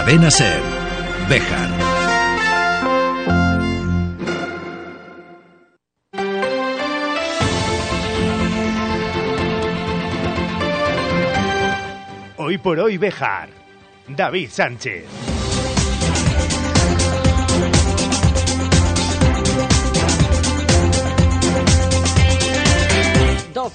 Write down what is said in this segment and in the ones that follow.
Cadena Ser. Bejar. Hoy por hoy Bejar. David Sánchez.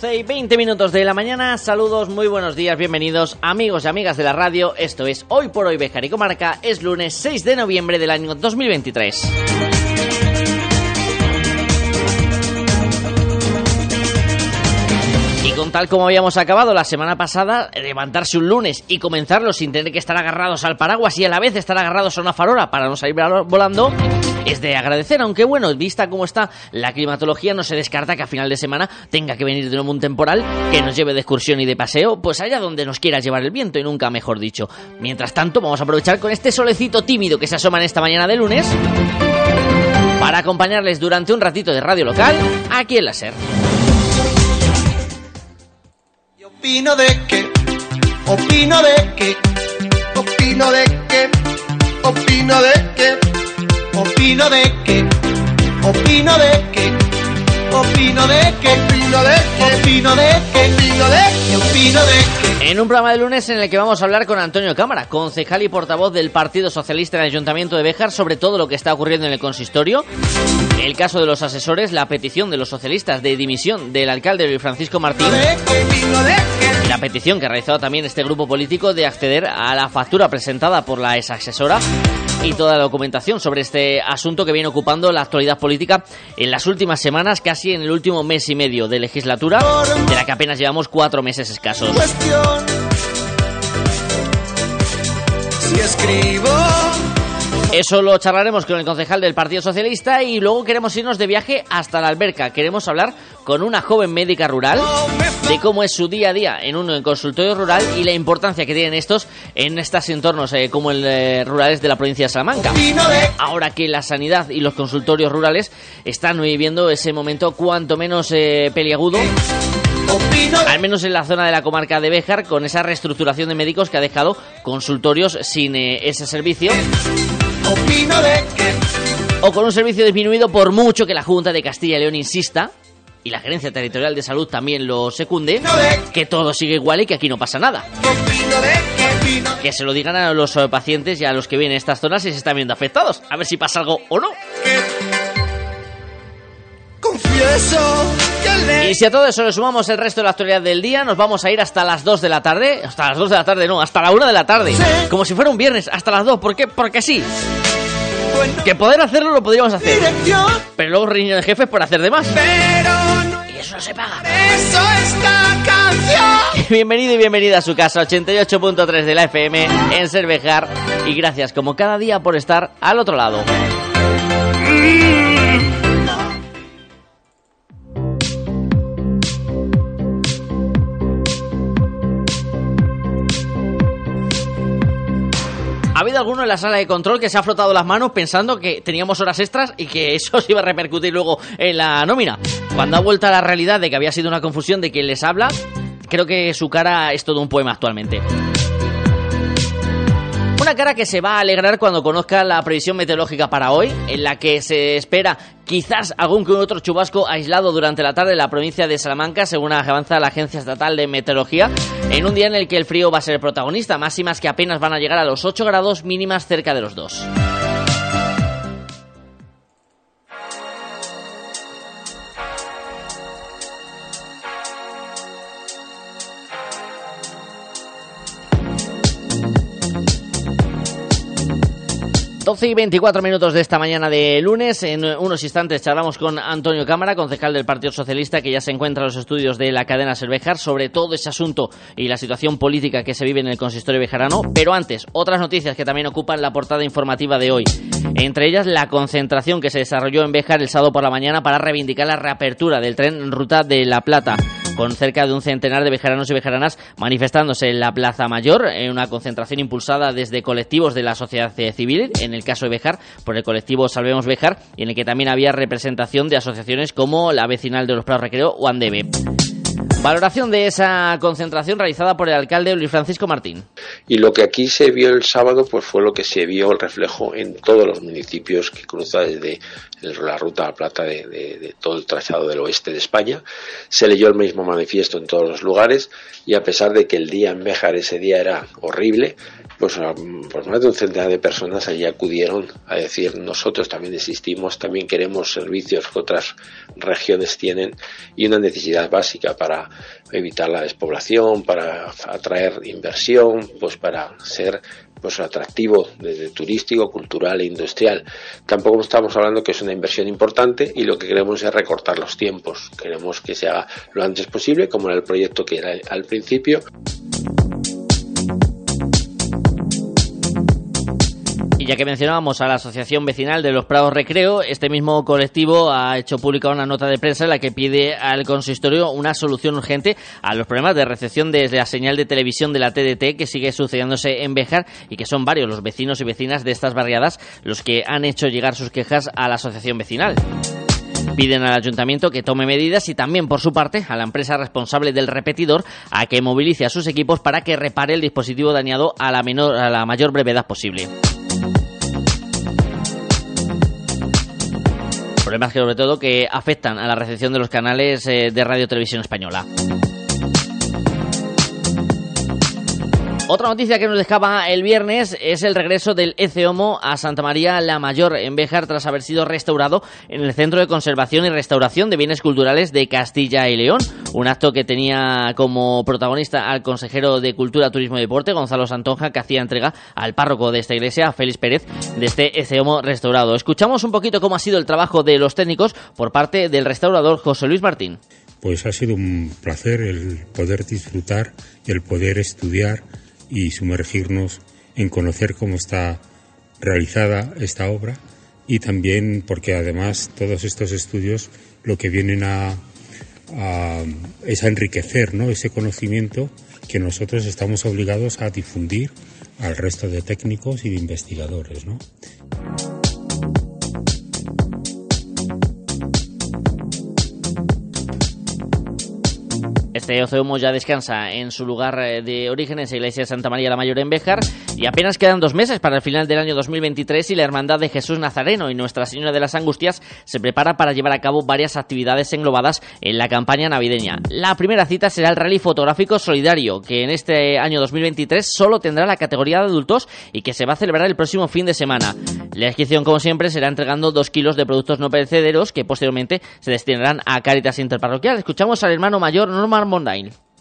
12 y 20 minutos de la mañana, saludos, muy buenos días, bienvenidos amigos y amigas de la radio, esto es Hoy por Hoy Bejar y Comarca, es lunes 6 de noviembre del año 2023. Tal como habíamos acabado la semana pasada, levantarse un lunes y comenzarlo sin tener que estar agarrados al paraguas y a la vez estar agarrados a una farola para no salir volando, es de agradecer, aunque bueno, vista cómo está la climatología, no se descarta que a final de semana tenga que venir de nuevo un temporal que nos lleve de excursión y de paseo, pues allá donde nos quiera llevar el viento y nunca mejor dicho. Mientras tanto, vamos a aprovechar con este solecito tímido que se asoma en esta mañana de lunes para acompañarles durante un ratito de radio local aquí en la SER. Opino de que, opino de que, opino de que, opino de que, opino de que, opino de opino de opino de que, opino de opino de que, opino de que. En un programa de lunes en el que vamos a hablar con Antonio Cámara, concejal y portavoz del Partido Socialista en el Ayuntamiento de Béjar, sobre todo lo que está ocurriendo en el consistorio, el caso de los asesores, la petición de los socialistas de dimisión del alcalde Luis Francisco Martín. La petición que ha realizado también este grupo político de acceder a la factura presentada por la ex asesora y toda la documentación sobre este asunto que viene ocupando la actualidad política en las últimas semanas, casi en el último mes y medio de legislatura, de la que apenas llevamos cuatro meses escasos. Si escribo Eso lo charlaremos con el concejal del Partido Socialista y luego queremos irnos de viaje hasta la alberca. Queremos hablar con una joven médica rural de cómo es su día a día en un consultorio rural y la importancia que tienen estos en estos entornos eh, como el eh, rurales de la provincia de Salamanca. Ahora que la sanidad y los consultorios rurales están viviendo ese momento cuanto menos eh, peliagudo al menos en la zona de la comarca de Béjar, con esa reestructuración de médicos que ha dejado consultorios sin eh, ese servicio. Opino de que, O con un servicio disminuido por mucho que la Junta de Castilla y León insista, y la Gerencia Territorial de Salud también lo secunde, que todo sigue igual y que aquí no pasa nada. que, se lo digan a los eh, pacientes y a los que vienen a estas zonas y se están viendo afectados. A ver si pasa algo o no. Confieso Y si a todo eso le sumamos el resto de la actualidad del día, nos vamos a ir hasta las 2 de la tarde. Hasta las 2 de la tarde, no, hasta la 1 de la tarde. Como si fuera un viernes, hasta las 2. ¿Por qué? Porque sí. Que poder hacerlo lo podríamos hacer. Pero luego reunión de jefes por hacer de más. pero no Y eso no se paga. eso esta canción. Bienvenido y bienvenida a su casa 88.3 de la FM en Cervejar. Y gracias como cada día por estar al otro lado. Ha alguno en la sala de control que se ha frotado las manos pensando que teníamos horas extras y que eso se iba a repercutir luego en la nómina. Cuando ha vuelto a la realidad de que había sido una confusión de quien les habla, creo que su cara es todo un poema actualmente. Una cara que se va a alegrar cuando conozca la previsión meteorológica para hoy, en la que se espera quizás algún que otro chubasco aislado durante la tarde en la provincia de Salamanca, según avanza la Agencia Estatal de Meteorología, en un día en el que el frío va a ser el protagonista, máximas que apenas van a llegar a los 8 grados mínimas cerca de los 2. Doce y 24 minutos de esta mañana de lunes. En unos instantes charlamos con Antonio Cámara, concejal del Partido Socialista, que ya se encuentra en los estudios de la cadena Cervejar, sobre todo ese asunto y la situación política que se vive en el consistorio bejarano. Pero antes, otras noticias que también ocupan la portada informativa de hoy. Entre ellas, la concentración que se desarrolló en Béjar el sábado por la mañana para reivindicar la reapertura del tren en ruta de La Plata con cerca de un centenar de bejaranos y bejaranas manifestándose en la Plaza Mayor, en una concentración impulsada desde colectivos de la sociedad civil, en el caso de Bejar, por el colectivo Salvemos Bejar, y en el que también había representación de asociaciones como la Vecinal de los Prados Recreo o Andeve. Valoración de esa concentración realizada por el alcalde Luis Francisco Martín. Y lo que aquí se vio el sábado pues fue lo que se vio el reflejo en todos los municipios que cruza desde la ruta a la Plata de, todo el trazado del oeste de España. Se leyó el mismo manifiesto en todos los lugares y a pesar de que el día en Béjar ese día era horrible, pues, pues más de un centenar de personas allí acudieron a decir nosotros también existimos, también queremos servicios que otras regiones tienen y una necesidad básica para evitar la despoblación, para atraer inversión, pues para ser pues atractivo desde turístico, cultural e industrial. Tampoco estamos hablando que es una inversión importante y lo que queremos es recortar los tiempos. Queremos que se haga lo antes posible, como era el proyecto que era al principio. Ya que mencionábamos a la Asociación Vecinal de los Prados Recreo, este mismo colectivo ha hecho pública una nota de prensa en la que pide al consistorio una solución urgente a los problemas de recepción desde la señal de televisión de la TDT que sigue sucediéndose en Béjar y que son varios los vecinos y vecinas de estas barriadas los que han hecho llegar sus quejas a la Asociación Vecinal. Piden al ayuntamiento que tome medidas y también, por su parte, a la empresa responsable del repetidor a que movilice a sus equipos para que repare el dispositivo dañado a la, menor, a la mayor brevedad posible. Problemas que sobre todo que afectan a la recepción de los canales eh, de radio televisión española. Otra noticia que nos dejaba el viernes es el regreso del ECEOMO a Santa María la Mayor en Béjar tras haber sido restaurado en el Centro de Conservación y Restauración de Bienes Culturales de Castilla y León. Un acto que tenía como protagonista al consejero de Cultura, Turismo y Deporte, Gonzalo Santonja, que hacía entrega al párroco de esta iglesia, Félix Pérez, de este ECEOMO restaurado. Escuchamos un poquito cómo ha sido el trabajo de los técnicos por parte del restaurador José Luis Martín. Pues ha sido un placer el poder disfrutar el poder estudiar y sumergirnos en conocer cómo está realizada esta obra y también porque además todos estos estudios lo que vienen a, es a enriquecer ¿no? ese conocimiento que nosotros estamos obligados a difundir al resto de técnicos y de investigadores. ¿no? Este Oceumo ya descansa en su lugar eh, de origen, en la iglesia de Santa María la Mayor en Béjar, y apenas quedan dos meses para el final del año 2023 y la Hermandad de Jesús Nazareno y Nuestra Señora de las Angustias se prepara para llevar a cabo varias actividades englobadas en la campaña navideña. La primera cita será el Rally Fotográfico Solidario, que en este año 2023 solo tendrá la categoría de adultos y que se va a celebrar el próximo fin de semana. La inscripción, como siempre, será entregando dos kilos de productos no perecederos que posteriormente se destinarán a Caritas Interparroquial. Escuchamos al hermano mayor Norman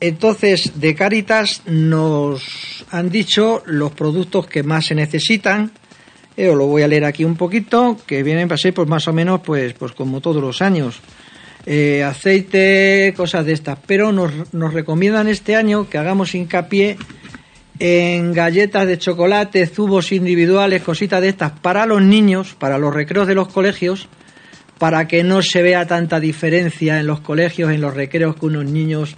entonces, de Caritas nos han dicho los productos que más se necesitan. Eh, os lo voy a leer aquí un poquito, que vienen para ser pues más o menos pues, pues como todos los años. Eh, aceite, cosas de estas. Pero nos, nos recomiendan este año que hagamos hincapié en galletas de chocolate, zubos individuales, cositas de estas para los niños, para los recreos de los colegios, para que no se vea tanta diferencia en los colegios, en los recreos, que unos niños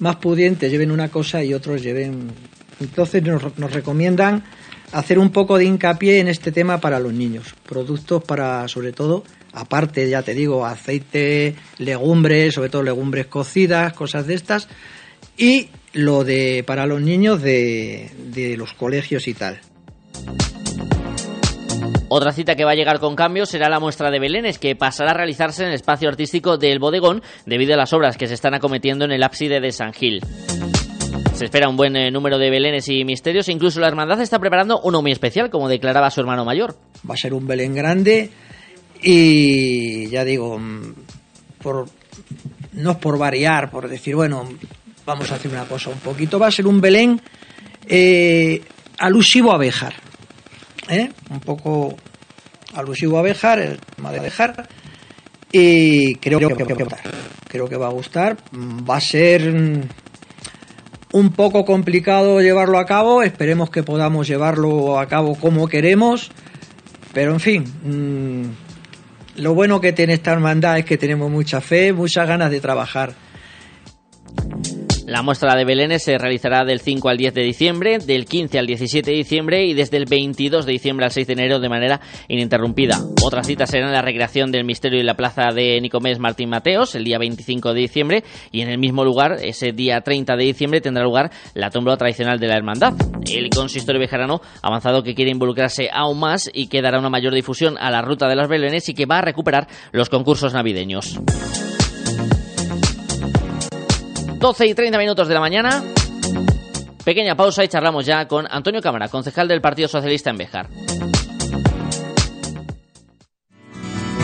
más pudientes lleven una cosa y otros lleven. Entonces nos, nos recomiendan hacer un poco de hincapié en este tema para los niños. Productos para, sobre todo, aparte, ya te digo, aceite, legumbres, sobre todo legumbres cocidas, cosas de estas. Y lo de para los niños de, de los colegios y tal. Otra cita que va a llegar con cambios será la muestra de Belénes, que pasará a realizarse en el espacio artístico del Bodegón debido a las obras que se están acometiendo en el ábside de San Gil. Se espera un buen eh, número de belenes y misterios. Incluso la hermandad está preparando uno muy especial, como declaraba su hermano mayor. Va a ser un Belén grande y ya digo, mm, por, no es por variar, por decir, bueno, vamos a hacer una cosa un poquito. Va a ser un Belén eh, alusivo a Béjar. ¿Eh? un poco alusivo a Bejar, el tema de Bejar, y creo que, va a gustar. Creo que va a gustar. Va a ser un poco complicado llevarlo a cabo, esperemos que podamos llevarlo a cabo como queremos, pero en fin, mm, lo bueno que tiene esta hermandad es que tenemos mucha fe, muchas ganas de trabajar La muestra de Belénes se realizará del 5 al 10 de diciembre, del 15 al 17 de diciembre y desde el 22 de diciembre al 6 de enero de manera ininterrumpida. Otras citas serán la recreación del misterio en la plaza de Nicomés Martín Mateos el día 25 de diciembre y en el mismo lugar, ese día 30 de diciembre, tendrá lugar la tómbola tradicional de la hermandad. El consistorio bejarano ha avanzado que quiere involucrarse aún más y que dará una mayor difusión a la ruta de las Belénes y que va a recuperar los concursos navideños. 12 y 30 minutos de la mañana. Pequeña pausa y charlamos ya con Antonio Cámara, concejal del Partido Socialista en Bejar.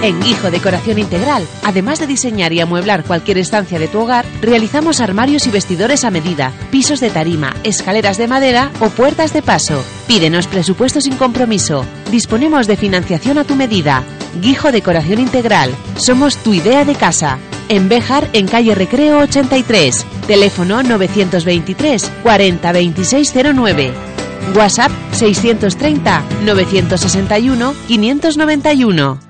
En Guijo Decoración Integral, además de diseñar y amueblar cualquier estancia de tu hogar, realizamos armarios y vestidores a medida, pisos de tarima, escaleras de madera o puertas de paso. Pídenos presupuesto sin compromiso. Disponemos de financiación a tu medida. Guijo Decoración Integral. Somos tu idea de casa. En Béjar, en calle Recreo 83. Teléfono 923 40 2609. WhatsApp 630 961 591.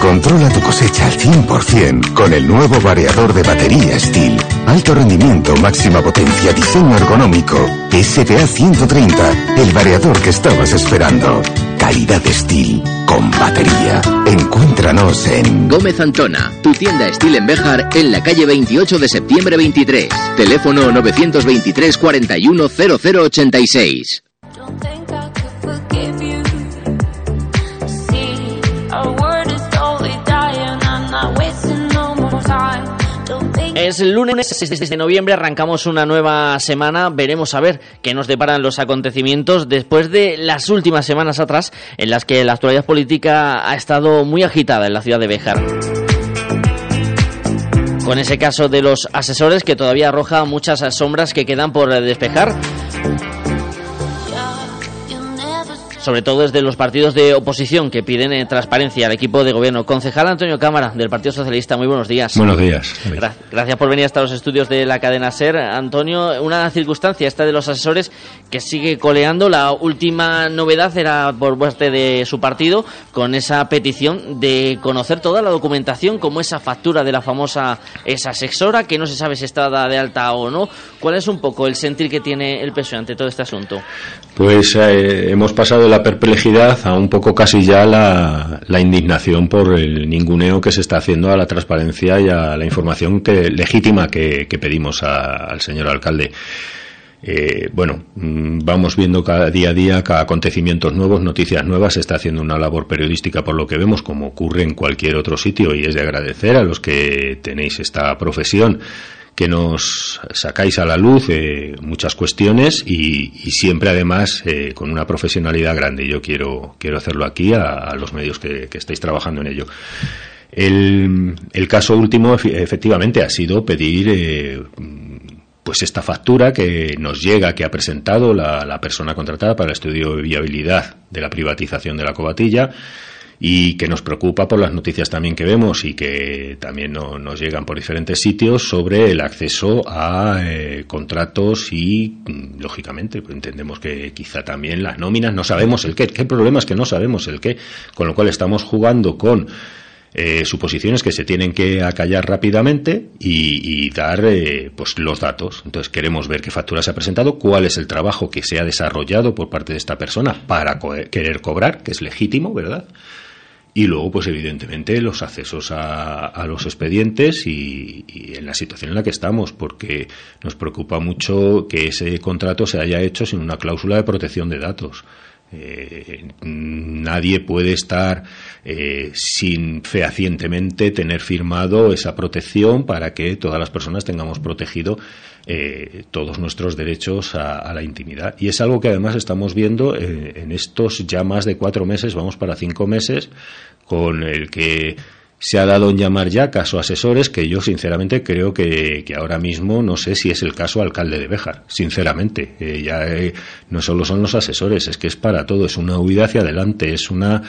Controla tu cosecha al 100% con el nuevo variador de batería Steel. Alto rendimiento, máxima potencia, diseño ergonómico. SPA 130, el variador que estabas esperando. Calidad Steel con batería. Encuéntranos en Gómez Antona, tu tienda Steel en Béjar en la calle 28 de septiembre 23. Teléfono 923 41 0086. Es lunes 6 de noviembre, arrancamos una nueva semana, veremos a ver qué nos deparan los acontecimientos después de las últimas semanas atrás en las que la actualidad política ha estado muy agitada en la ciudad de Béjar. Con ese caso de los asesores que todavía arroja muchas sombras que quedan por despejar sobre todo desde los partidos de oposición que piden eh, transparencia al equipo de gobierno. Concejal Antonio Cámara, del Partido Socialista, muy buenos días. Buenos días. gracias por venir hasta los estudios de la cadena SER. Antonio, una circunstancia esta de los asesores que sigue coleando. La última novedad era por parte de su partido con esa petición de conocer toda la documentación, como esa factura de la famosa esa asesora, que no se sabe si está de alta o no. ¿Cuál es un poco el sentir que tiene el PSOE ante todo este asunto? Pues eh, hemos pasado la perplejidad a un poco casi ya la, indignación por el ninguneo que se está haciendo a la transparencia y a la información que, legítima que, pedimos al señor alcalde. Eh, bueno, mm, vamos viendo cada día a día cada acontecimientos nuevos, noticias nuevas, se está haciendo una labor periodística por lo que vemos, como ocurre en cualquier otro sitio, y es de agradecer a los que tenéis esta profesión que nos sacáis a la luz eh, muchas cuestiones y, siempre además eh, con una profesionalidad grande. Yo quiero, quiero hacerlo aquí a, los medios que, estáis trabajando en ello. El, caso último efectivamente ha sido pedir eh, pues esta factura que nos llega, que ha presentado la, la persona contratada para el estudio de viabilidad de la privatización de la cobatilla y que nos preocupa por las noticias también que vemos y que también nos llegan por diferentes sitios sobre el acceso a eh, contratos y, mm, lógicamente, pues entendemos que quizá también las nóminas, no sabemos el qué, qué problema es que no sabemos el qué, con lo cual estamos jugando con eh, suposiciones que se tienen que acallar rápidamente y, dar eh, pues los datos. Entonces queremos ver qué factura se ha presentado, cuál es el trabajo que se ha desarrollado por parte de esta persona para querer cobrar, que es legítimo, ¿verdad? Y luego, pues evidentemente, los accesos a, los expedientes y, en la situación en la que estamos, porque nos preocupa mucho que ese contrato se haya hecho sin una cláusula de protección de datos. Eh, nadie puede estar eh, sin fehacientemente tener firmado esa protección para que todas las personas tengamos protegido eh, todos nuestros derechos a, la intimidad. Y es algo que además estamos viendo en estos ya más de cuatro meses, vamos para cinco meses, con el que se ha dado en llamar ya caso asesores que yo sinceramente creo que, ahora mismo no sé si es el caso alcalde de Béjar, sinceramente. Eh, ya eh, no solo son los asesores, es que es para todo, es una huida hacia adelante, es una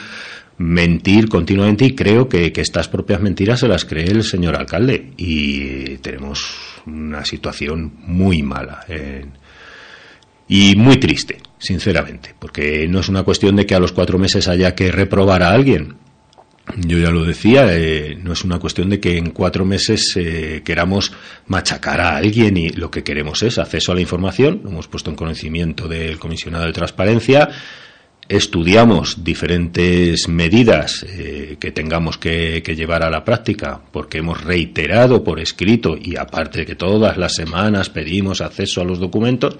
mentir continuamente y creo que, estas propias mentiras se las cree el señor alcalde y tenemos una situación muy mala y muy triste, sinceramente, porque no es una cuestión de que a los cuatro meses haya que reprobar a alguien yo ya lo decía, eh, no es una cuestión de que en cuatro meses eh, queramos machacar a alguien y lo que queremos es acceso a la información. Lo hemos puesto en conocimiento del comisionado de transparencia. Estudiamos diferentes medidas eh, que tengamos que, llevar a la práctica porque hemos reiterado por escrito y aparte que todas las semanas pedimos acceso a los documentos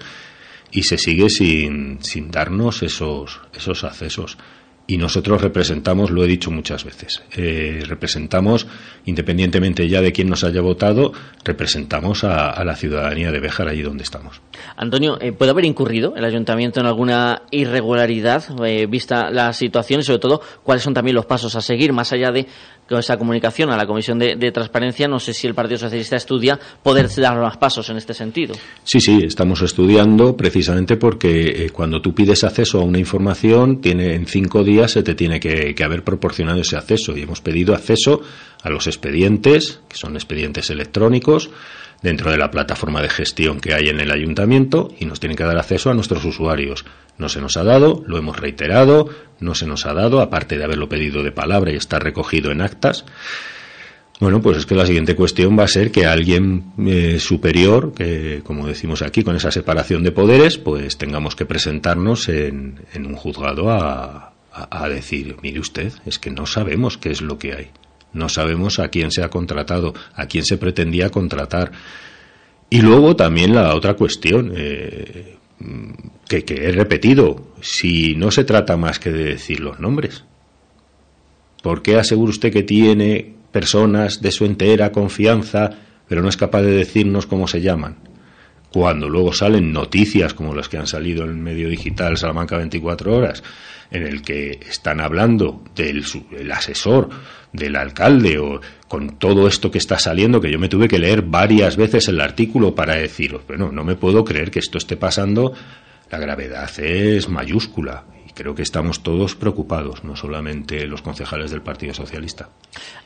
y se sigue sin, sin darnos esos, esos accesos y nosotros representamos, lo he dicho muchas veces, eh, representamos, independientemente ya de quién nos haya votado, representamos a, la ciudadanía de Béjar allí donde estamos. Antonio, eh, ¿puede haber incurrido el ayuntamiento en alguna irregularidad eh, vista la situación y sobre todo cuáles son también los pasos a seguir más allá de esa comunicación a la Comisión de, Transparencia, no sé si el Partido Socialista estudia poder dar más pasos en este sentido. Sí, sí, estamos estudiando precisamente porque eh, cuando tú pides acceso a una información, tiene, en cinco días se te tiene que haber proporcionado ese acceso y hemos pedido acceso a los expedientes, que son expedientes electrónicos, dentro de la plataforma de gestión que hay en el ayuntamiento y nos tienen que dar acceso a nuestros usuarios. No se nos ha dado, lo hemos reiterado, no se nos ha dado, aparte de haberlo pedido de palabra y estar recogido en actas. Bueno, pues es que la siguiente cuestión va a ser que alguien eh, superior, que como decimos aquí, con esa separación de poderes, pues tengamos que presentarnos en, un juzgado a, a decir, mire usted, es que no sabemos qué es lo que hay. No sabemos a quién se ha contratado, a quién se pretendía contratar. Y luego también la otra cuestión, eh, que, que he repetido, si no se trata más que de decir los nombres, ¿por qué asegura usted que tiene personas de su entera confianza, pero no es capaz de decirnos cómo se llaman? Cuando luego salen noticias como las que han salido en el medio digital Salamanca 24 horas, en el que están hablando del el asesor del alcalde o con todo esto que está saliendo, que yo me tuve que leer varias veces el artículo para deciros, bueno, no me puedo creer que esto esté pasando, la gravedad es mayúscula creo que estamos todos preocupados, no solamente los concejales del Partido Socialista.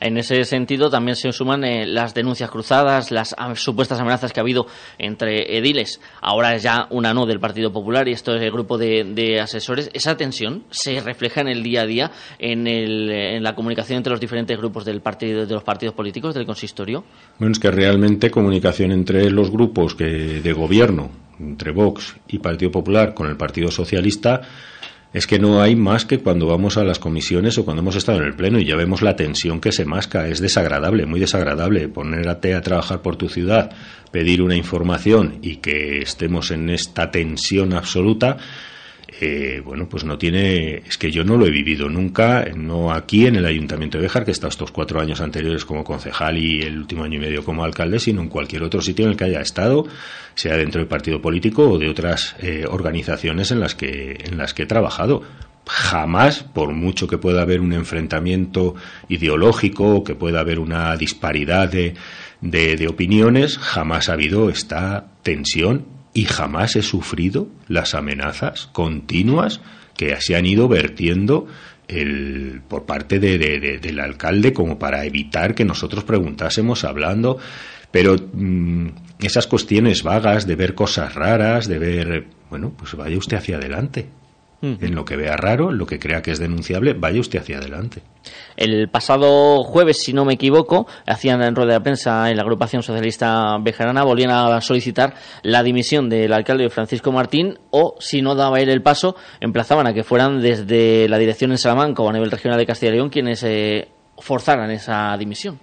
En ese sentido, también se suman eh, las denuncias cruzadas, las supuestas amenazas que ha habido entre ediles. Ahora es ya una no del Partido Popular y esto es el grupo de, asesores. ¿Esa tensión se refleja en el día a día, en, en la comunicación entre los diferentes grupos del partido, de los partidos políticos, del consistorio? Bueno, es que realmente comunicación entre los grupos que, de gobierno, entre Vox y Partido Popular con el Partido Socialista, es que no hay más que cuando vamos a las comisiones o cuando hemos estado en el pleno y ya vemos la tensión que se masca. Es desagradable, muy desagradable ponerte a trabajar por tu ciudad, pedir una información y que estemos en esta tensión absoluta eh, bueno, pues no tiene, es que yo no lo he vivido nunca, no aquí en el Ayuntamiento de Béjar, que he estado estos cuatro años anteriores como concejal y el último año y medio como alcalde, sino en cualquier otro sitio en el que haya estado, sea dentro del partido político o de otras eh, organizaciones en las que en las que he trabajado. Jamás, por mucho que pueda haber un enfrentamiento ideológico, que pueda haber una disparidad de, de opiniones, jamás ha habido esta tensión y jamás he sufrido las amenazas continuas que se han ido vertiendo el, por parte de, del alcalde como para evitar que nosotros preguntásemos hablando, pero mm, esas cuestiones vagas de ver cosas raras, de ver, bueno, pues vaya usted hacia adelante. En lo que vea raro, en lo que crea que es denunciable, vaya usted hacia adelante. El pasado jueves, si no me equivoco, hacían en rueda de prensa en la agrupación socialista bejarana, volvían a solicitar la dimisión del alcalde Francisco Martín o, si no daba él el paso, emplazaban a que fueran desde la dirección en Salamanca o a nivel regional de Castilla y León quienes eh, forzaran esa dimisión.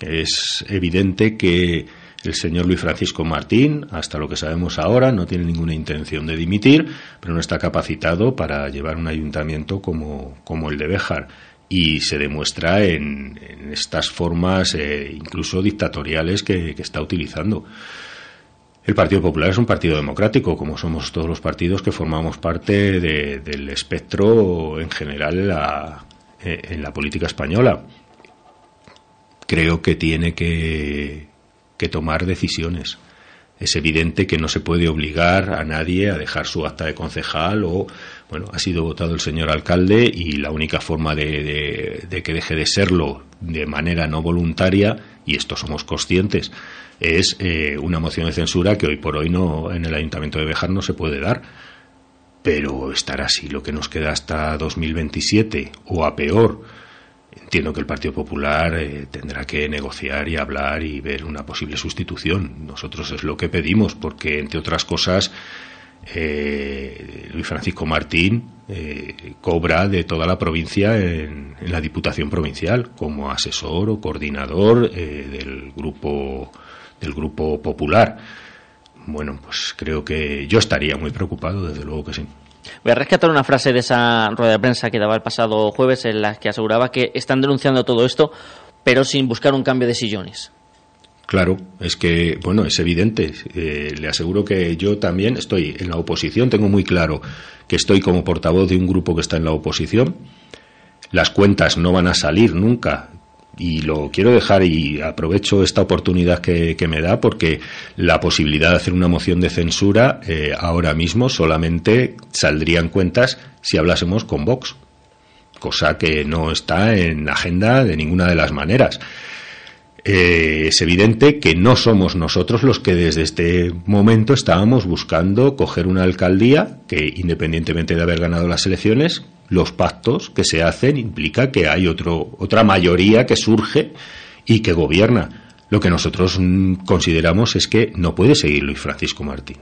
Es evidente que el señor Luis Francisco Martín, hasta lo que sabemos ahora, no tiene ninguna intención de dimitir, pero no está capacitado para llevar un ayuntamiento como, el de Béjar. Y se demuestra en, estas formas eh, incluso dictatoriales que, está utilizando. El Partido Popular es un partido democrático, como somos todos los partidos que formamos parte del espectro en general en la, en la política española creo que tiene que, que tomar decisiones. Es evidente que no se puede obligar a nadie a dejar su acta de concejal o, bueno, ha sido votado el señor alcalde y la única forma de, que deje de serlo de manera no voluntaria, y esto somos conscientes, es eh, una moción de censura que hoy por hoy no en el Ayuntamiento de Bejar no se puede dar. Pero estar así lo que nos queda hasta 2027 o a peor Entiendo que el Partido Popular eh, tendrá que negociar y hablar y ver una posible sustitución. Nosotros es lo que pedimos, porque, entre otras cosas, eh, Luis Francisco Martín eh, cobra de toda la provincia en, la Diputación Provincial como asesor o coordinador del grupo del grupo popular. Bueno, pues creo que yo estaría muy preocupado, desde luego que sí. Voy a rescatar una frase de esa rueda de prensa que daba el pasado jueves en la que aseguraba que están denunciando todo esto, pero sin buscar un cambio de sillones. Claro, es que, bueno, es evidente. Eh, le aseguro que yo también estoy en la oposición, tengo muy claro que estoy como portavoz de un grupo que está en la oposición. Las cuentas no van a salir nunca y lo quiero dejar y aprovecho esta oportunidad que, me da porque la posibilidad de hacer una moción de censura eh, ahora mismo solamente saldrían cuentas si hablásemos con Vox, cosa que no está en la agenda de ninguna de las maneras. Eh, es evidente que no somos nosotros los que desde este momento estábamos buscando coger una alcaldía que, independientemente de haber ganado las elecciones, los pactos que se hacen implica que hay otro, otra mayoría que surge y que gobierna. Lo que nosotros mm, consideramos es que no puede seguir Luis Francisco Martín.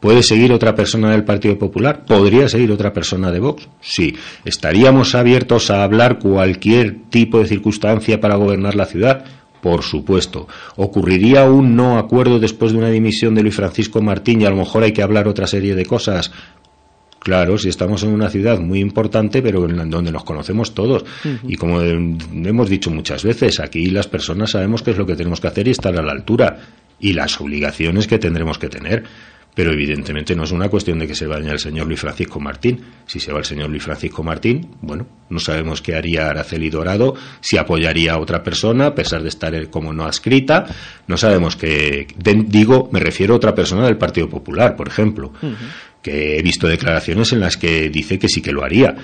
¿Puede seguir otra persona del Partido Popular? ¿Podría seguir otra persona de Vox? Sí. ¿Estaríamos abiertos a hablar cualquier tipo de circunstancia para gobernar la ciudad? Por supuesto. ¿Ocurriría un no acuerdo después de una dimisión de Luis Francisco Martín y a lo mejor hay que hablar otra serie de cosas? Claro, si estamos en una ciudad muy importante, pero en donde nos conocemos todos. Y como hemos dicho muchas veces, aquí las personas sabemos qué es lo que tenemos que hacer y estar a la altura. Y las obligaciones que tendremos que tener. Pero evidentemente no es una cuestión de que se vaya el señor Luis Francisco Martín. Si se va el señor Luis Francisco Martín, bueno, no sabemos qué haría Araceli Dorado, si apoyaría a otra persona, a pesar de estar como no adscrita. No sabemos qué. Digo, me refiero a otra persona del Partido Popular, por ejemplo he visto declaraciones en las que dice que sí que lo haría.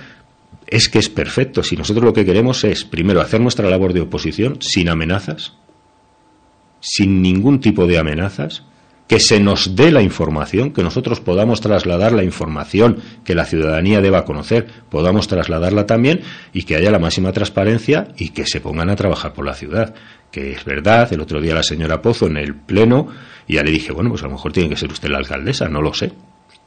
Es que es perfecto. Si nosotros lo que queremos es, primero, hacer nuestra labor de oposición sin amenazas, sin ningún tipo de amenazas, que se nos dé la información, que nosotros podamos trasladar la información que la ciudadanía deba conocer, podamos trasladarla también y que haya la máxima transparencia y que se pongan a trabajar por la ciudad. Que es verdad, el otro día la señora Pozo en el Pleno, ya le dije, bueno, pues a lo mejor tiene que ser usted la alcaldesa, no lo sé.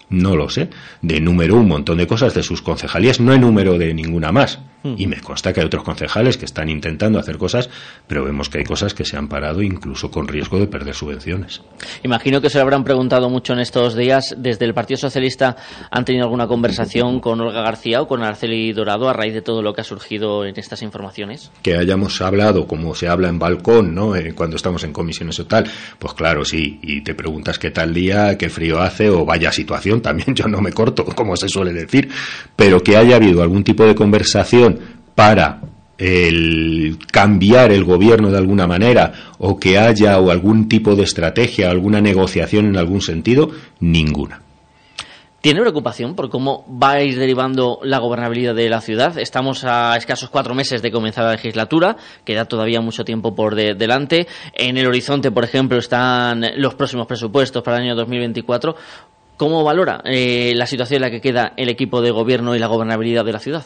No lo sé. De número un montón de cosas de sus concejalías, no hay número de ninguna más. Mm. Y me consta que hay otros concejales que están intentando hacer cosas, pero vemos que hay cosas que se han parado incluso con riesgo de perder subvenciones. Imagino que se lo habrán preguntado mucho en estos días. ¿Desde el Partido Socialista han tenido alguna conversación con Olga García o con Arceli Dorado a raíz de todo lo que ha surgido en estas informaciones? Que hayamos hablado, como se habla en balcón, ¿no? Eh, cuando estamos en comisiones o tal, pues claro, sí. Y te preguntas qué tal día, qué frío hace o vaya situación, también yo no me corto, como se suele decir. Pero que haya habido algún tipo de conversación para el cambiar el gobierno de alguna manera o que haya o algún tipo de estrategia, alguna negociación en algún sentido, ninguna. ¿Tiene preocupación por cómo va a ir derivando la gobernabilidad de la ciudad? Estamos a escasos cuatro meses de comenzar la legislatura, queda todavía mucho tiempo por delante. En el horizonte, por ejemplo, están los próximos presupuestos para el año 2024. ¿Cómo valora eh, la situación en la que queda el equipo de gobierno y la gobernabilidad de la ciudad?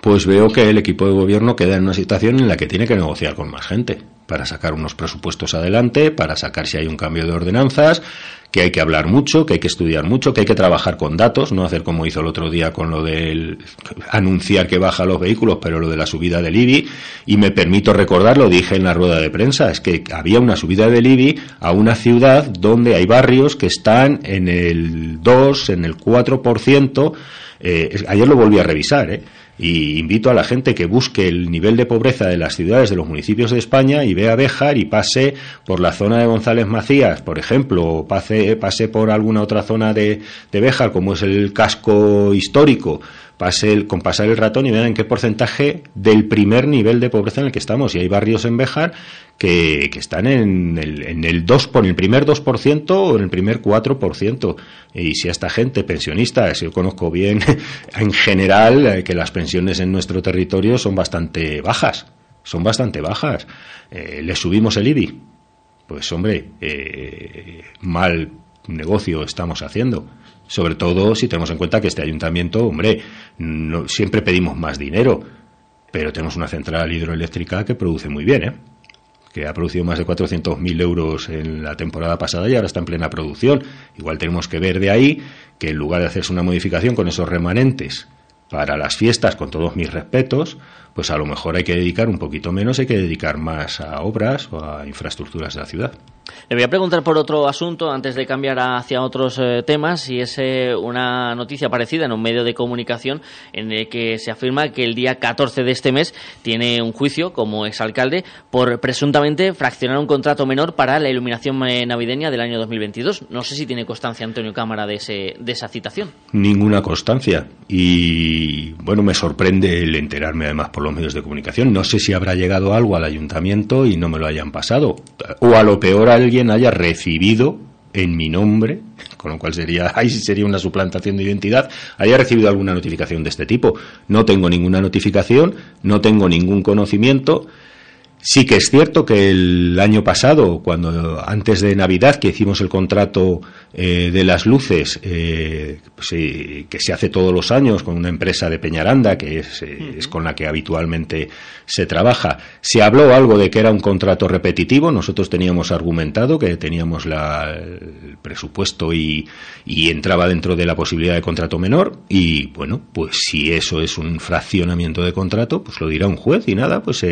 Pues veo que el equipo de gobierno queda en una situación en la que tiene que negociar con más gente para sacar unos presupuestos adelante, para sacar si hay un cambio de ordenanzas, que hay que hablar mucho, que hay que estudiar mucho, que hay que trabajar con datos, no hacer como hizo el otro día con lo del anunciar que baja los vehículos, pero lo de la subida del IBI. Y me permito recordar, lo dije en la rueda de prensa, es que había una subida del IBI a una ciudad donde hay barrios que están en el 2, en el 4%. Eh, ayer lo volví a revisar, ¿eh? Y invito a la gente que busque el nivel de pobreza de las ciudades de los municipios de España y vea Béjar y pase por la zona de González Macías, por ejemplo, o pase, pase por alguna otra zona de, de Béjar, como es el casco histórico, pase el, con pasar el ratón y vean en qué porcentaje del primer nivel de pobreza en el que estamos. Y hay barrios en Bejar que, que están en el, en el 2, por el primer 2% o en el primer 4%. Y si a esta gente pensionista, si yo conozco bien en general eh, que las pensiones en nuestro territorio son bastante bajas, son bastante bajas. Eh, ¿Le subimos el IBI? Pues hombre, eh, mal negocio estamos haciendo. Sobre todo si tenemos en cuenta que este ayuntamiento, hombre, no, siempre pedimos más dinero, pero tenemos una central hidroeléctrica que produce muy bien, ¿eh? que ha producido más de 400.000 euros en la temporada pasada y ahora está en plena producción. Igual tenemos que ver de ahí que en lugar de hacerse una modificación con esos remanentes para las fiestas, con todos mis respetos, pues a lo mejor hay que dedicar un poquito menos, hay que dedicar más a obras o a infraestructuras de la ciudad. Le voy a preguntar por otro asunto antes de cambiar hacia otros eh, temas y es eh, una noticia parecida en un medio de comunicación en el que se afirma que el día 14 de este mes tiene un juicio como exalcalde por presuntamente fraccionar un contrato menor para la iluminación eh, navideña del año 2022. No sé si tiene constancia Antonio Cámara de, ese, de esa citación. Ninguna constancia y bueno, me sorprende el enterarme además por los medios de comunicación. No sé si habrá llegado algo al ayuntamiento y no me lo hayan pasado o a lo peor alguien haya recibido en mi nombre, con lo cual sería, ahí sería una suplantación de identidad, haya recibido alguna notificación de este tipo. No tengo ninguna notificación, no tengo ningún conocimiento Sí que es cierto que el año pasado, cuando antes de Navidad, que hicimos el contrato eh, de las luces, eh, pues, que se hace todos los años con una empresa de Peñaranda, que es, eh, es, con la que habitualmente se trabaja, se habló algo de que era un contrato repetitivo. Nosotros teníamos argumentado que teníamos la, el presupuesto y, y entraba dentro de la posibilidad de contrato menor. Y bueno, pues si eso es un fraccionamiento de contrato, pues lo dirá un juez y nada, pues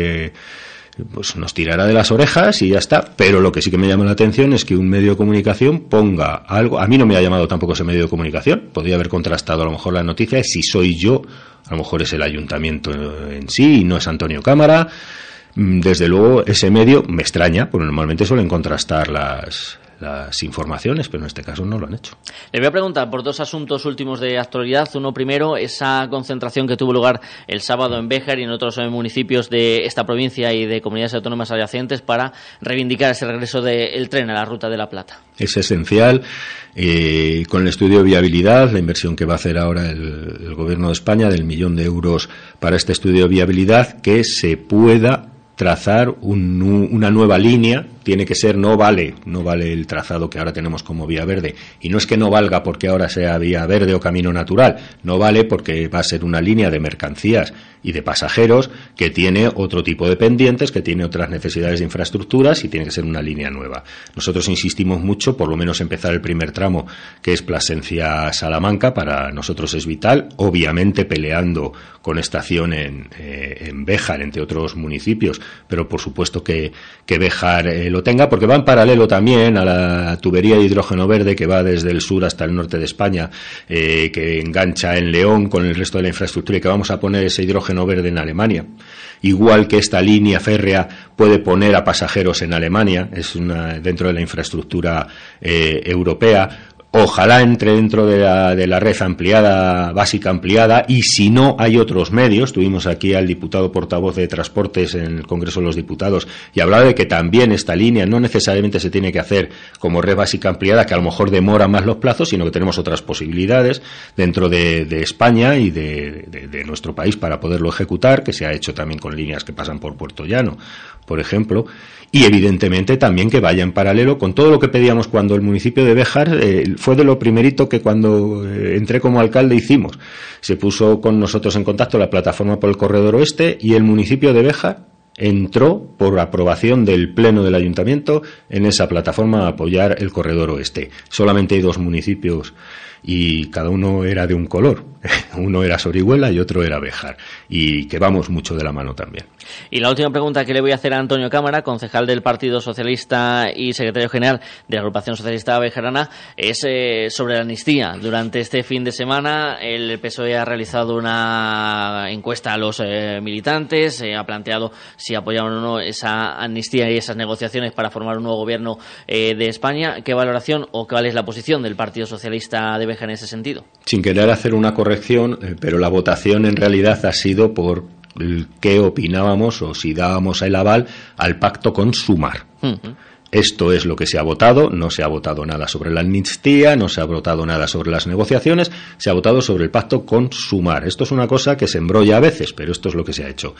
pues nos tirará de las orejas y ya está. Pero lo que sí que me llama la atención es que un medio de comunicación ponga algo. A mí no me ha llamado tampoco ese medio de comunicación. Podría haber contrastado a lo mejor la noticia. Si soy yo, a lo mejor es el ayuntamiento en sí y no es Antonio Cámara. Mm, desde luego, ese medio me extraña, porque normalmente suelen contrastar las, las informaciones, pero en este caso no lo han hecho. Le voy a preguntar por dos asuntos últimos de actualidad. Uno primero, esa concentración que tuvo lugar el sábado en Béjar y en otros municipios de esta provincia y de comunidades autónomas adyacentes para reivindicar ese regreso del tren a la Ruta de la Plata. Es esencial. Eh, con el estudio de viabilidad, la inversión que va a hacer ahora el, el Gobierno de España del millón de euros para este estudio de viabilidad, que se pueda trazar un, una nueva línea tiene que ser no vale, no vale el trazado que ahora tenemos como vía verde. Y no es que no valga porque ahora sea vía verde o camino natural, no vale porque va a ser una línea de mercancías y de pasajeros que tiene otro tipo de pendientes, que tiene otras necesidades de infraestructuras y tiene que ser una línea nueva. Nosotros insistimos mucho, por lo menos empezar el primer tramo, que es Plasencia-Salamanca, para nosotros es vital, obviamente peleando con estación en, eh, Béjar, entre otros municipios, pero por supuesto que, que Béjar eh, lo tenga, porque va en paralelo también a la tubería de hidrógeno verde que va desde el sur hasta el norte de España, eh, que engancha en León con el resto de la infraestructura y que vamos a poner ese hidrógeno verde en Alemania. Igual que esta línea férrea puede poner a pasajeros en Alemania, es una, dentro de la infraestructura eh, europea, Ojalá entre dentro de la, de la, red ampliada, básica ampliada, y si no hay otros medios, tuvimos aquí al diputado portavoz de Transportes en el Congreso de los Diputados y hablaba de que también esta línea no necesariamente se tiene que hacer como red básica ampliada, que a lo mejor demora más los plazos, sino que tenemos otras posibilidades dentro de, España y de, nuestro país para poderlo ejecutar, que se ha hecho también con líneas que pasan por Puerto Llano, por ejemplo, y evidentemente también que vaya en paralelo con todo lo que pedíamos cuando el municipio de Béjar eh, fue de lo primerito que cuando eh, entré como alcalde hicimos. Se puso con nosotros en contacto la plataforma por el corredor oeste y el municipio de Béjar entró por aprobación del pleno del ayuntamiento en esa plataforma a apoyar el corredor oeste. Solamente hay dos municipios y cada uno era de un color. Uno era Sorihuela y otro era Bejar. Y que vamos mucho de la mano también. Y la última pregunta que le voy a hacer a Antonio Cámara, concejal del Partido Socialista y secretario general de la Agrupación Socialista Bejarana, es eh, sobre la amnistía. Durante este fin de semana el PSOE ha realizado una encuesta a los eh, militantes, eh, ha planteado si apoyaban o no esa amnistía y esas negociaciones para formar un nuevo gobierno de España. ¿Qué valoración o cuál es la posición del Partido Socialista de En ese sentido. Sin querer hacer una corrección, eh, pero la votación en realidad ha sido por qué opinábamos o si dábamos el aval al pacto con Sumar. Esto es lo que se ha votado, no se ha votado nada sobre la amnistía, no se ha votado nada sobre las negociaciones, se ha votado sobre el pacto con Sumar. Esto es una cosa que se embrolla a veces, pero esto es lo que se ha hecho.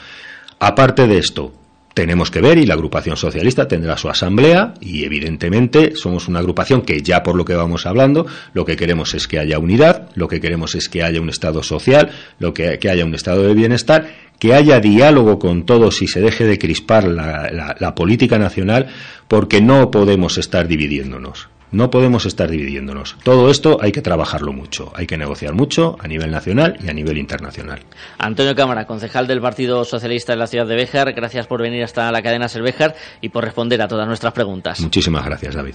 Aparte de esto, tenemos que ver y la agrupación socialista tendrá su asamblea y evidentemente somos una agrupación que ya por lo que vamos hablando lo que queremos es que haya unidad, lo que queremos es que haya un estado social, lo que, que haya un estado de bienestar, que haya diálogo con todos y se deje de crispar la, la política nacional porque no podemos estar dividiéndonos. No podemos estar dividiéndonos. Todo esto hay que trabajarlo mucho, hay que negociar mucho a nivel nacional y a nivel internacional. Antonio Cámara, concejal del Partido Socialista de la ciudad de Béjar, gracias por venir hasta la cadena Béjar y por responder a todas nuestras preguntas. Muchísimas gracias, David.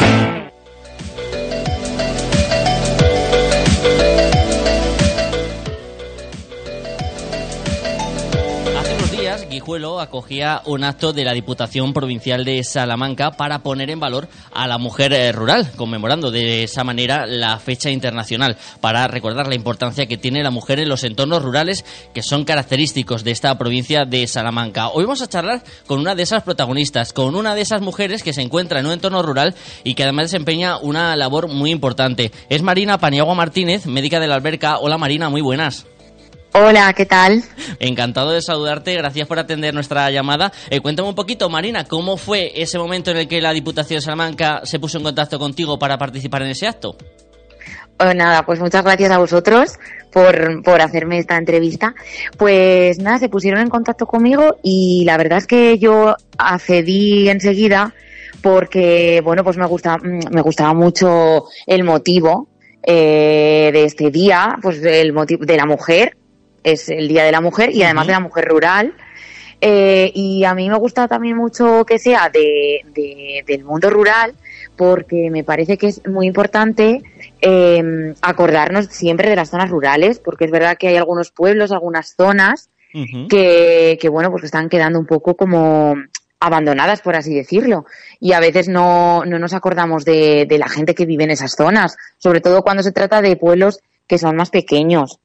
Guijuelo acogía un acto de la Diputación Provincial de Salamanca para poner en valor a la mujer eh, rural, conmemorando de esa manera la fecha internacional, para recordar la importancia que tiene la mujer en los entornos rurales que son característicos de esta provincia de Salamanca. Hoy vamos a charlar con una de esas protagonistas, con una de esas mujeres que se encuentra en un entorno rural y que además desempeña una labor muy importante. Es Marina Paniagua Martínez, médica de la alberca. Hola Marina, muy buenas. Hola, ¿qué tal? Encantado de saludarte, gracias por atender nuestra llamada. Eh, cuéntame un poquito, Marina, ¿cómo fue ese momento en el que la Diputación de Salamanca se puso en contacto contigo para participar en ese acto? Oh, nada, pues muchas gracias a vosotros por, por hacerme esta entrevista. Pues nada, se pusieron en contacto conmigo y la verdad es que yo accedí enseguida porque, bueno, pues me, gusta, mm, me gustaba mucho el motivo eh, de este día, pues el motivo de la mujer, es el Día de la Mujer y además de la mujer rural. Eh, y a mí me gusta también mucho que sea de, del mundo rural porque me parece que es muy importante eh, acordarnos siempre de las zonas rurales porque es verdad que hay algunos pueblos, algunas zonas que, que, bueno, pues están quedando un poco como abandonadas, por así decirlo. Y a veces no, no nos acordamos de, de la gente que vive en esas zonas, sobre todo cuando se trata de pueblos que son más pequeños.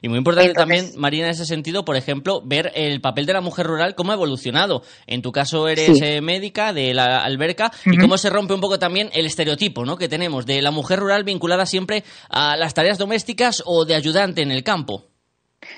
Y muy importante también, Marina, en ese sentido, por ejemplo, ver el papel de la mujer rural, cómo ha evolucionado. En tu caso eres eh, médica de la alberca y cómo se rompe un poco también el estereotipo ¿no? que tenemos de la mujer rural vinculada siempre a las tareas domésticas o de ayudante en el campo.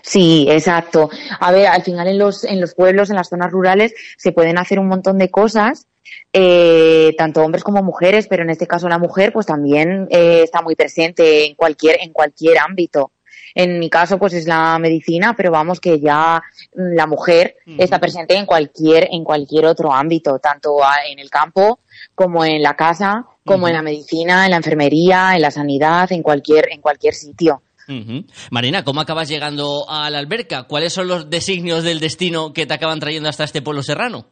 Sí, exacto. A ver, al final en los, en los pueblos, en las zonas rurales, se pueden hacer un montón de cosas eh, tanto hombres como mujeres, pero en este caso la mujer pues también eh, está muy presente en cualquier, en cualquier ámbito. En mi caso pues es la medicina, pero vamos que ya la mujer está presente en cualquier, en cualquier otro ámbito, tanto en el campo como en la casa, como en la medicina, en la enfermería, en la sanidad, en cualquier, en cualquier sitio. Marina, ¿cómo acabas llegando a la alberca? ¿Cuáles son los designios del destino que te acaban trayendo hasta este pueblo serrano?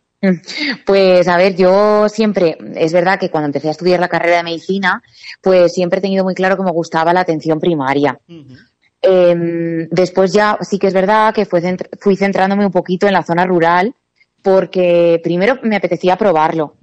Pues a ver, yo siempre, es verdad que cuando empecé a estudiar la carrera de medicina, pues siempre he tenido muy claro que me gustaba la atención primaria. Em, después ya sí que es verdad que fui centrándome un poquito en la zona rural porque primero me apetecía probarlo.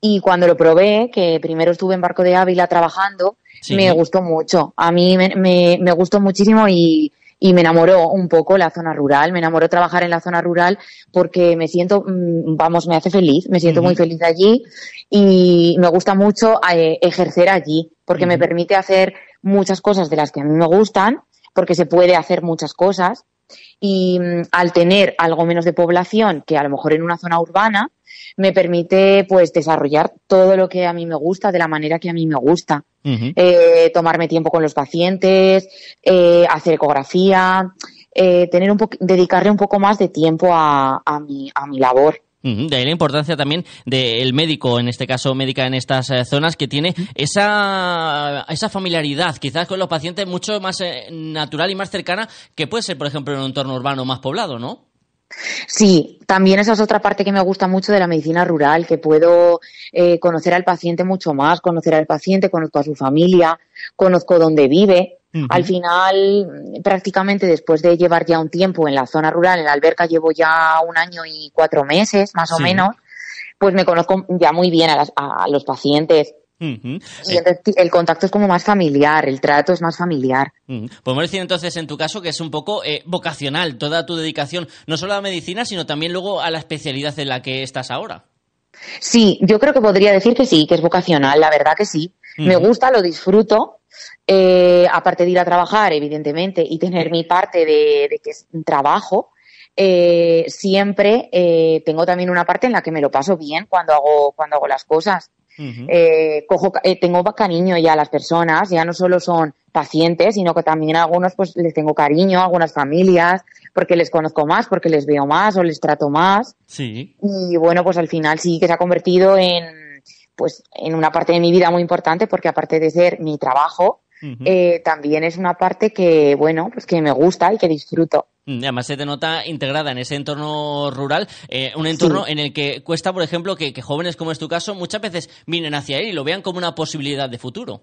Y cuando lo probé, que primero estuve en Barco de Ávila trabajando, Sí. me gustó mucho. A mí me, me, me gustó muchísimo y, y me enamoró un poco la zona rural. Me enamoró trabajar en la zona rural porque me siento, mm, vamos, me hace feliz. Me siento muy feliz allí y me gusta mucho eh, ejercer allí porque me permite hacer muchas cosas de las que a mí me gustan, porque se puede hacer muchas cosas y mm, al tener algo menos de población que a lo mejor en una zona urbana, me permite pues desarrollar todo lo que a mí me gusta de la manera que a mí me gusta. Eh, tomarme tiempo con los pacientes, eh, hacer ecografía, eh, tener un dedicarle un poco más de tiempo a, a mi, a mi labor. De ahí la importancia también del médico, en este caso médica en estas eh, zonas, que tiene esa, esa familiaridad, quizás con los pacientes mucho más eh, natural y más cercana que puede ser, por ejemplo, en un entorno urbano más poblado, ¿no? Sí, también esa es otra parte que me gusta mucho de la medicina rural, que puedo eh, conocer al paciente mucho más, conocer al paciente, conozco a su familia, conozco dónde vive. Al final, prácticamente después de llevar ya un tiempo en la zona rural, en la alberca llevo ya un año y cuatro meses, más o Sí. menos, pues me conozco ya muy bien a, las- a los pacientes. Y entonces el contacto es como más familiar, el trato es más familiar. Ujú. Podemos decir entonces en tu caso que es un poco eh, vocacional toda tu dedicación, no solo a la medicina, sino también luego a la especialidad en la que estás ahora. Sí, yo creo que podría decir que sí, que es vocacional, la verdad que sí. Me gusta, lo disfruto. Eh, aparte de ir a trabajar, evidentemente, y tener mi parte de, de que es trabajo, eh, siempre eh, tengo también una parte en la que me lo paso bien cuando hago, cuando hago las cosas. Eh, cojo, eh, tengo cariño ya a las personas, ya no solo son pacientes, sino que también a algunos pues les tengo cariño, a algunas familias, porque les conozco más, porque les veo más o les trato más. Sí. Y bueno, pues al final sí que se ha convertido en, pues, en una parte de mi vida muy importante, porque aparte de ser mi trabajo, eh, también es una parte que, bueno, pues que me gusta y que disfruto. Mm, Además se te nota integrada en ese entorno rural, eh, un entorno Sí. en el que cuesta, por ejemplo, que, que jóvenes como es tu caso muchas veces vienen hacia él y lo vean como una posibilidad de futuro.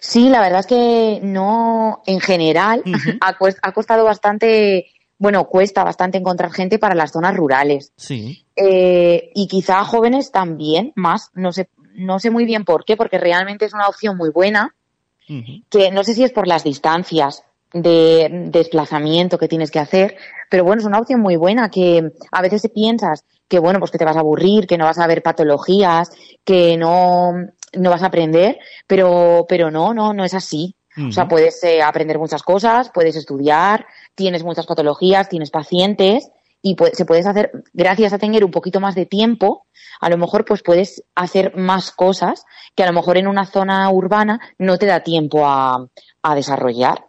Sí, la verdad es que no, en general, ha, cuest- ha costado bastante, bueno, cuesta bastante encontrar gente para las zonas rurales. Sí. Eh, y quizá jóvenes también, más, no sé, no sé muy bien por qué, porque realmente es una opción muy buena, que no sé si es por las distancias de desplazamiento que tienes que hacer, pero bueno, es una opción muy buena que a veces piensas que bueno, pues que te vas a aburrir, que no vas a ver patologías, que no, no vas a aprender, pero, pero no, no, no es así. O sea, puedes eh, aprender muchas cosas, puedes estudiar, tienes muchas patologías, tienes pacientes y pu- se puedes hacer, gracias a tener un poquito más de tiempo, a lo mejor pues puedes hacer más cosas que a lo mejor en una zona urbana no te da tiempo a, a desarrollar.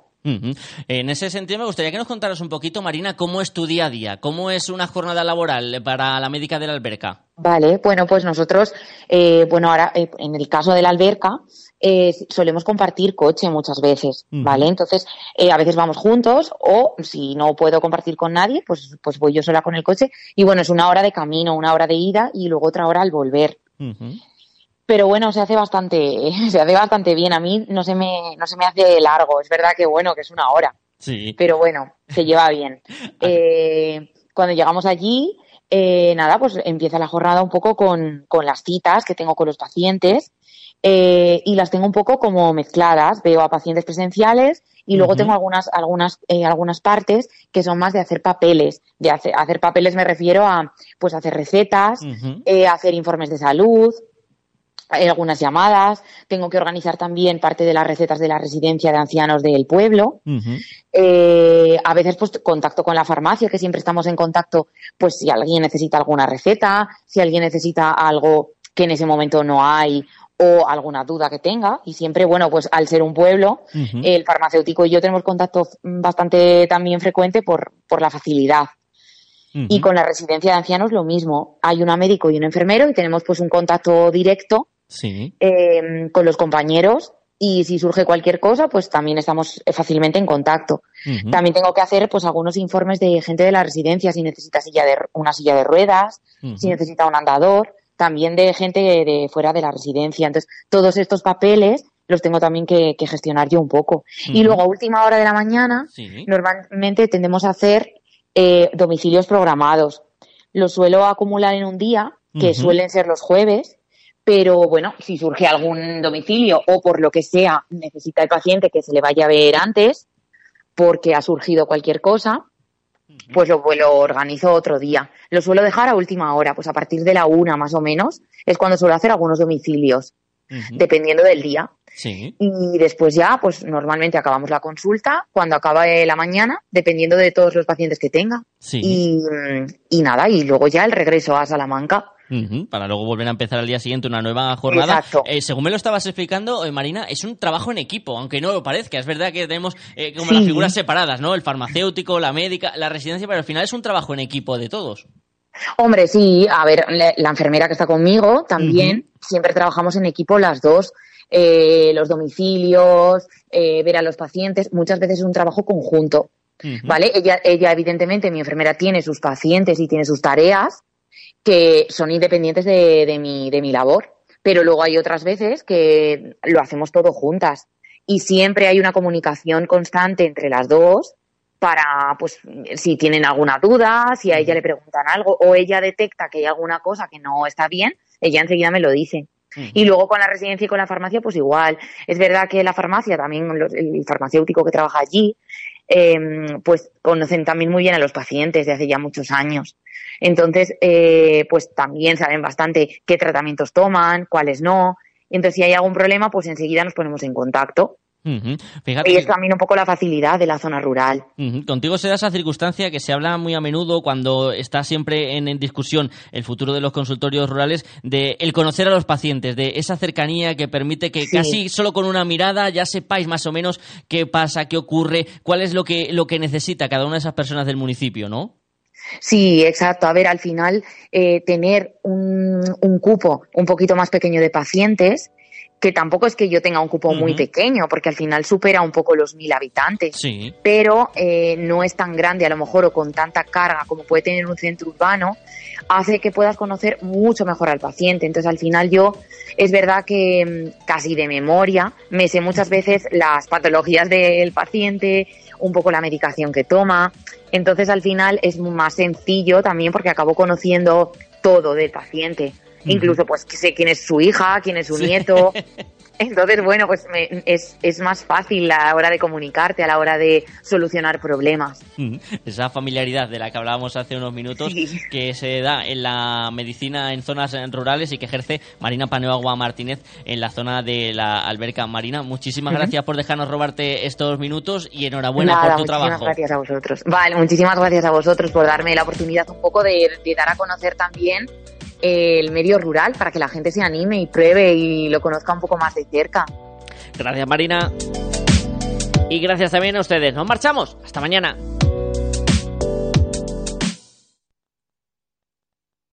En ese sentido, me gustaría que nos contaras un poquito, Marina, cómo es tu día a día, cómo es una jornada laboral para la médica de la alberca. Vale, bueno, pues nosotros, eh, bueno, ahora eh, en el caso de la alberca, eh, solemos compartir coche muchas veces. ¿vale? Entonces, eh, a veces vamos juntos o si no puedo compartir con nadie, pues, pues voy yo sola con el coche y bueno, es una hora de camino, una hora de ida y luego otra hora al volver. Pero bueno, se hace bastante, se hace bastante bien. A mí no se me, no se me hace largo. Es verdad que bueno, que es una hora. Sí. Pero bueno, se lleva bien. Eh, cuando llegamos allí, eh, nada, pues empieza la jornada un poco con, con las citas que tengo con los pacientes. Eh, y las tengo un poco como mezcladas. Veo a pacientes presenciales y luego tengo algunas, algunas, eh, algunas partes que son más de hacer papeles. De hacer, hacer papeles me refiero a pues hacer recetas, eh, hacer informes de salud, hay algunas llamadas, tengo que organizar también parte de las recetas de la residencia de ancianos del pueblo. Eh, a veces pues contacto con la farmacia, que siempre estamos en contacto, pues si alguien necesita alguna receta, si alguien necesita algo que en ese momento no hay o alguna duda que tenga. Y siempre, bueno, pues al ser un pueblo, el farmacéutico y yo tenemos contacto bastante también frecuente por, por la facilidad. Y con la residencia de ancianos lo mismo. Hay un médico y un enfermero y tenemos pues un contacto directo Sí. eh, con los compañeros y si surge cualquier cosa, pues también estamos eh, fácilmente en contacto. También tengo que hacer pues algunos informes de gente de la residencia, si necesita silla de, una silla de ruedas, si necesita un andador, también de gente de, fuera de la residencia. Entonces, todos estos papeles los tengo también que, que gestionar yo un poco. Y luego, a última hora de la mañana, Sí. normalmente tendemos a hacer eh, domicilios programados. lo suelo acumular en un día, que suelen ser los jueves, pero bueno, si surge algún domicilio o por lo que sea necesita el paciente que se le vaya a ver antes, porque ha surgido cualquier cosa, pues lo, lo organizo otro día. Lo suelo dejar a última hora, pues a partir de la una más o menos, es cuando suelo hacer algunos domicilios, dependiendo del día. Sí. Y después ya, pues normalmente acabamos la consulta cuando acabe la mañana, dependiendo de todos los pacientes que tenga. Sí. Y, y nada, y luego ya el regreso a Salamanca. Para luego volver a empezar al día siguiente una nueva jornada. Exacto. Eh, según me lo estabas explicando, eh, Marina, es un trabajo en equipo, aunque no lo parezca. Es verdad que tenemos eh, como Sí. las figuras separadas, ¿no? El farmacéutico, la médica, la residencia, pero al final es un trabajo en equipo de todos. Hombre, sí, a ver, la, enfermera que está conmigo también, siempre trabajamos en equipo las dos. Eh, los domicilios, eh, ver a los pacientes, muchas veces es un trabajo conjunto. ¿Vale? Ella, ella, evidentemente, mi enfermera tiene sus pacientes y tiene sus tareas que son independientes de, de mi, de mi labor. Pero luego hay otras veces que lo hacemos todo juntas. Y siempre hay una comunicación constante entre las dos para, pues, si tienen alguna duda, si a ella le preguntan algo o ella detecta que hay alguna cosa que no está bien, ella enseguida me lo dice. Y luego con la residencia y con la farmacia, pues igual. Es verdad que la farmacia, también los- el farmacéutico que trabaja allí, eh, pues conocen también muy bien a los pacientes de hace ya muchos años. Entonces, eh, pues también saben bastante qué tratamientos toman, cuáles no. Entonces, si hay algún problema, pues enseguida nos ponemos en contacto. Fíjate Y es también un poco la facilidad de la zona rural. Contigo se da esa circunstancia que se habla muy a menudo cuando está siempre en, en discusión el futuro de los consultorios rurales, de el conocer a los pacientes, de esa cercanía que permite que Sí. casi solo con una mirada ya sepáis más o menos qué pasa, qué ocurre, cuál es lo que, lo que necesita cada una de esas personas del municipio, ¿no? Sí, exacto. A ver, al final, eh, tener un, un cupo un poquito más pequeño de pacientes, que tampoco es que yo tenga un cupo muy pequeño, porque al final supera un poco los mil habitantes. Sí. pero eh, no es tan grande a lo mejor o con tanta carga como puede tener un centro urbano, hace que puedas conocer mucho mejor al paciente. Entonces al final yo es verdad que mm, casi de memoria me sé muchas veces las patologías del paciente, un poco la medicación que toma. Entonces al final es más sencillo también porque acabo conociendo todo del paciente. Incluso pues que sé quién es su hija, quién es su Sí. nieto. Entonces, bueno, pues me- es, es más fácil a la hora de comunicarte, a la hora de solucionar problemas. Esa familiaridad de la que hablábamos hace unos minutos que se da en la medicina en zonas rurales y que ejerce Marina Paneagua Martínez en la zona de la alberca marina. Muchísimas gracias por dejarnos robarte estos minutos y enhorabuena Nada, por tu muchísimas trabajo. gracias a vosotros. Vale, muchísimas gracias a vosotros por darme la oportunidad un poco de, de dar a conocer también el medio rural para que la gente se anime y pruebe y lo conozca un poco más de cerca. Gracias Marina. Y gracias también a ustedes. Nos marchamos. Hasta mañana.